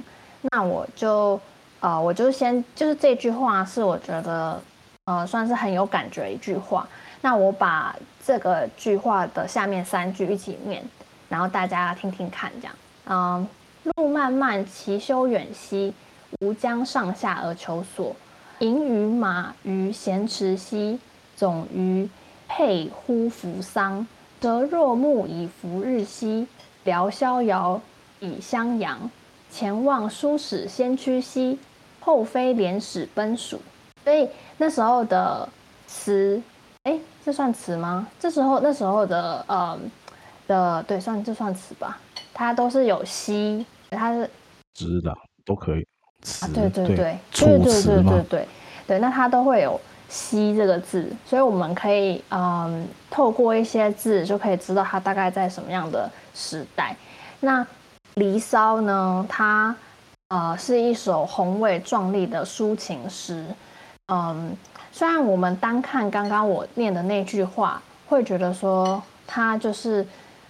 那我就。呃，我就先就是这句话是我觉得，呃，算是很有感觉的一句话。那我把这个句话的下面三句一起念，然后大家听听看，这样。嗯，路漫漫其修远兮，吾将上下而求索。盈于马于咸池兮，总于佩乎扶桑。得若木以扶日兮，聊逍遥以相阳。前望书使先驱兮。后飞廉使奔蜀，所以那时候的词，哎，这算词吗？这时候那时候的呃的对，算这算词吧。它都是有兮，它是直的都可以。词、啊、对对对，对对对对对对对，对，那它都会有兮这个字，所以我们可以嗯、呃、透过一些字就可以知道它大概在什么样的时代。那《离骚》呢？它呃，是一首宏伟壮丽的抒情诗。嗯，虽然我们单看刚刚我念的那句话，会觉得说他就是，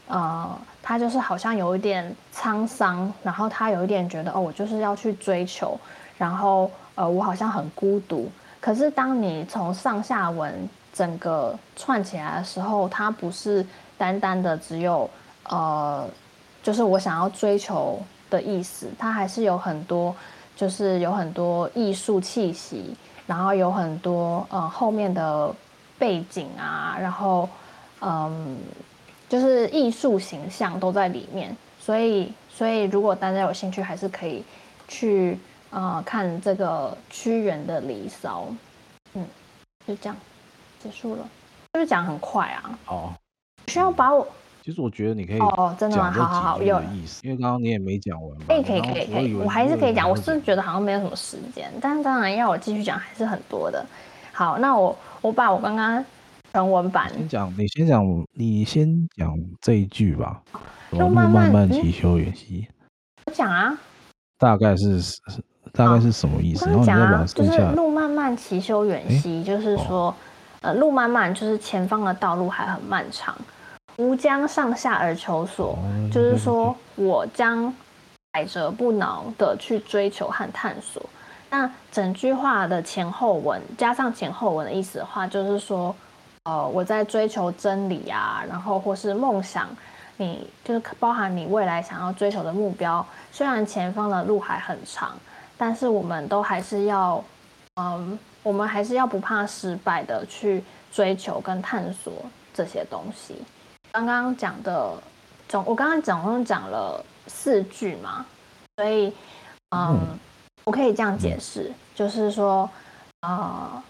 呃，他就是好像有一点沧桑，然后他有一点觉得哦，我就是要去追求，然后呃，我好像很孤独。可是当你从上下文整个串起来的时候，它不是单单的只有呃，就是我想要追求。的意思，它还是有很多，就是有很多艺术气息，然后有很多呃后面的背景啊，然后嗯，就是艺术形象都在里面，所以所以如果大家有兴趣，还是可以去呃看这个屈原的《离骚》，嗯，就这样结束了，是不是讲很快啊？哦，需要把我。其实我觉得你可以哦，真的吗？好好好，有意思。因为刚刚你也没讲完。哎，可以可以可以，我还是可以讲。我是觉得好像没有什么时间，但是当然要我继续讲还是很多的。好，那我我把我刚刚全文版先讲，你先讲，你先讲这一句吧。路漫漫其修远兮。我讲啊。大概是大概是什么意思？我刚刚讲啊，就是路漫漫其修远兮，就是说，哦、呃，路漫漫就是前方的道路还很漫长，吾将上下而求索，哦、就是说我将百折不挠的去追求和探索。那整句话的前后文加上前后文的意思的话，就是说，呃，我在追求真理啊，然后或是梦想，你就是包含你未来想要追求的目标，虽然前方的路还很长。但是我们都还是要，嗯，我们还是要不怕失败的去追求跟探索这些东西。刚刚讲的总，我刚刚总共讲了四句嘛，所以，嗯，我可以这样解释，就是说，呃，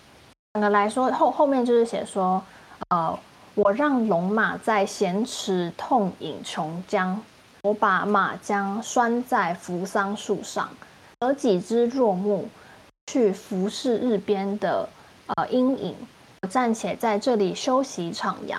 整个来说后后面就是写说，呃，我让龙马在咸池痛饮琼浆，我把马缰拴在扶桑树上。而几只若木，去服侍日边的呃阴影。我暂且在这里休息徜徉。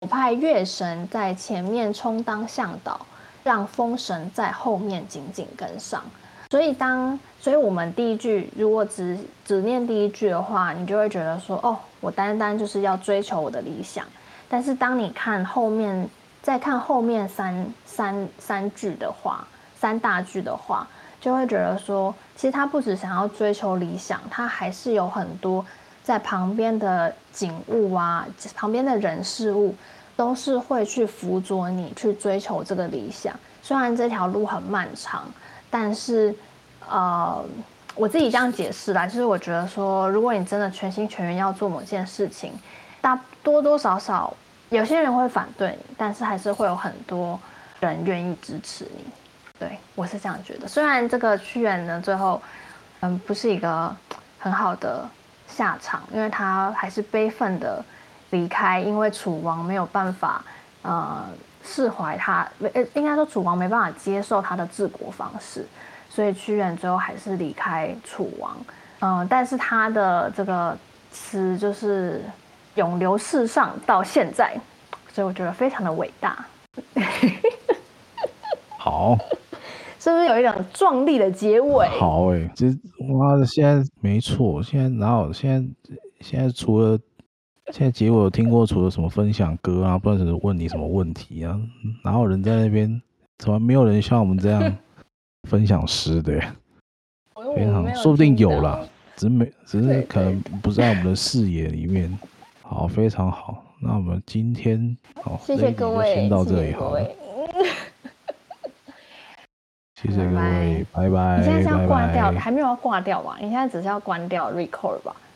我派月神在前面充当向导，让风神在后面紧紧跟上。所以当，所以我们第一句如果只只念第一句的话，你就会觉得说，哦，我单单就是要追求我的理想。但是当你看后面，再看后面三三三句的话，三大句的话。就会觉得说，其实他不只想要追求理想，他还是有很多在旁边的景物啊，旁边的人事物，都是会去辅佐你去追求这个理想。虽然这条路很漫长，但是，呃，我自己这样解释啦，就是我觉得说，如果你真的全心全意要做某件事情，大多多少少有些人会反对你，但是还是会有很多人愿意支持你。对，我是这样觉得。虽然这个屈原呢，最后，嗯，不是一个很好的下场，因为他还是悲愤的离开，因为楚王没有办法，呃，释怀他，呃，应该说楚王没办法接受他的治国方式，所以屈原最后还是离开楚王。嗯，但是他的这个词就是永留世上到现在，所以我觉得非常的伟大。好。是不是有一种壮丽的结尾？好哎、欸，这妈的，现在没错，现在哪有？现在现在除了现在结尾有听过，除了什么分享歌啊，不知道是问你什么问题啊？哪有人在那边？从来没有人像我们这样分享诗的、欸，非常说不定有啦，只是没，只是可能不在我们的视野里面。好，非常好，那我们今天好，谢谢各位，先到这里好了。谢谢各位，拜拜。你现在是要挂掉，拜拜，还没有要挂掉吧？你现在只是要关掉 record 吧？